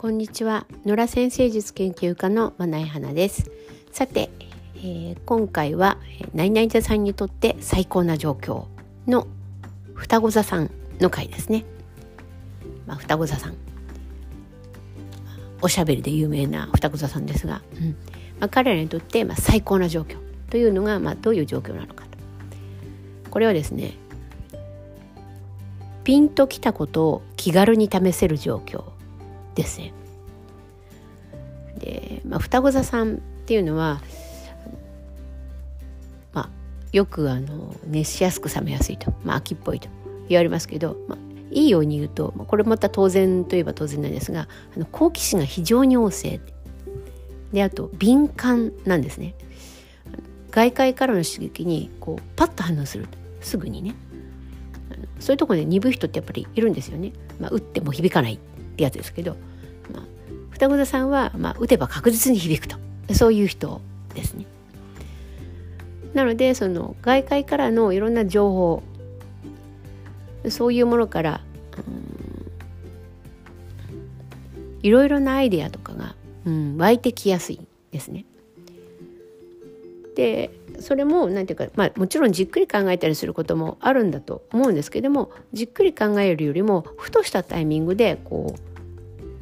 こんにちは。野良先生術研究家のまなえ花です。さて、えー、今回は何々座さんにとって最高な状況の双子座さんの回ですね、まあ、双子座さん。おしゃべりで有名な双子座さんですが、うん。まあ、彼らにとってまあ最高な状況というのがまあどういう状況なのかと。これはですねピンときたことを気軽に試せる状況。ですね。で、まあ、双子座さんっていうのは、まあ、よくあの熱しやすく冷めやすいと、まあ、秋っぽいと言われますけど、まあ、いいように言うとこれまた当然といえば当然なんですがあの好奇心が非常に旺盛であと敏感なんですね。外界からの刺激にこうパッと反応するすぐにねそういうところで鈍い人ってやっぱりいるんですよね。まあ、打っても響かないってやつですけど、まあ、双子座さんは、まあ、打てば確実に響くとそういう人ですね。なのでその外界からのいろんな情報そういうものから、いろいろなアイデアとかが、うん、湧いてきやすいですね。でそれも何て言うか、まあ、もちろんじっくり考えたりすることもあるんだと思うんですけどもじっくり考えるよりもふとしたタイミングでこう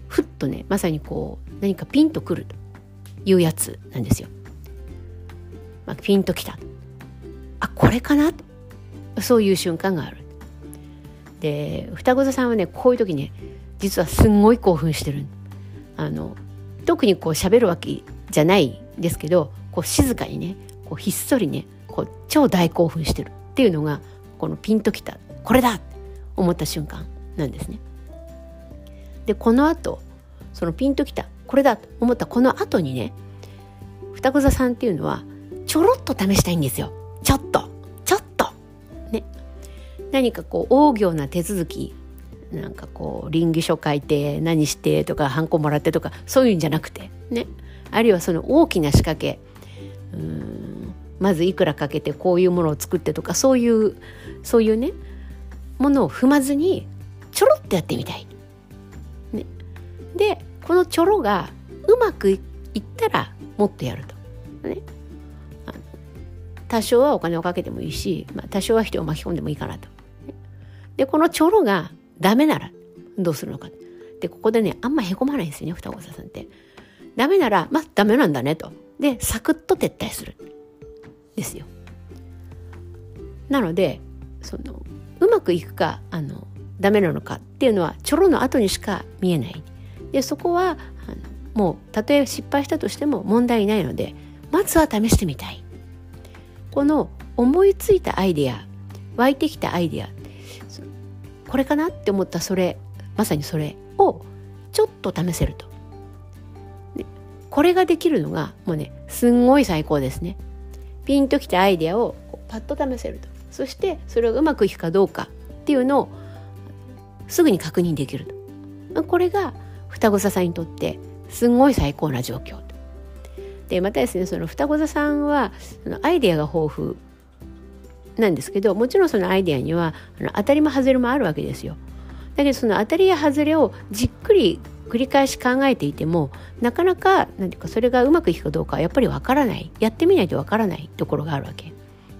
ふっとねまさにこう何かピンとくるというやつなんですよ。まあ、ピンときたあこれかな？そういう瞬間がある。で双子座さんはねこういう時ね実はすんごい興奮してるあの特にこう喋るわけじゃないんですけどこう静かにねこうひっそりねこう超大興奮してるっていうのがこのピンときたこれだって思った瞬間なんですね。でこのあとそのピンときたこれだと思ったこの後にね双子座さんっていうのはちょろっと試したいんですよ。ちょっと。ちょっと。ね。何かこう大行な手続きなんかこう臨議書書いて何してとかハンコもらってとかそういうんじゃなくてね。あるいはその大きな仕掛けうんまずいくらかけてこういうものを作ってとかそういうそういうねものを踏まずにちょろっとやってみたい。でこのちょろがうまくいったらもっとやると。ね、多少はお金をかけてもいいし、まあ、多少は人を巻き込んでもいいかなと。でこのちょろがダメならどうするのか。でここでねあんまへこまないんですよね双子座さんって。ダメならまあダメなんだねと。でサクッと撤退するですよ。なのでそのうまくいくかあのダメなのかっていうのはちょろの後にしか見えない。でそこはもうたとえ失敗したとしても問題ないのでまずは試してみたい。この思いついたアイデア湧いてきたアイデアこれかなって思ったそれまさにそれをちょっと試せるとこれができるのがもうねすんごい最高ですね。ピンときたアイデアをパッと試せるとそしてそれがうまくいくかどうかっていうのをすぐに確認できるとこれが双子座さんにとってすごい最高な状況でまたですねその双子座さんはアイデアが豊富なんですけどもちろんそのアイデアにはあの当たりも外れもあるわけですよ。だけどその当たりや外れをじっくり繰り返し考えていてもなかなか何ていうかそれがうまくいくかどうかはやっぱりわからないやってみないとわからないところがあるわけ。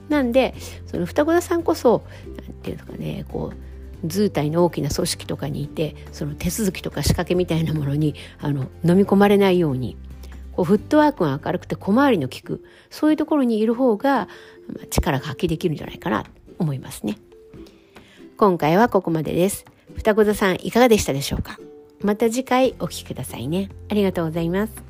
なんでその双子座さんこそ何て言うのかねこう図体の大きな組織とかにいてその手続きとか仕掛けみたいなものにあの飲み込まれないようにこうフットワークが明るくて小回りの利くそういうところにいる方が力が発揮できるんじゃないかなと思いますね。今回はここまでです。双子座さんいかがでしたでしょうか？また次回お聴きくださいね。ありがとうございます。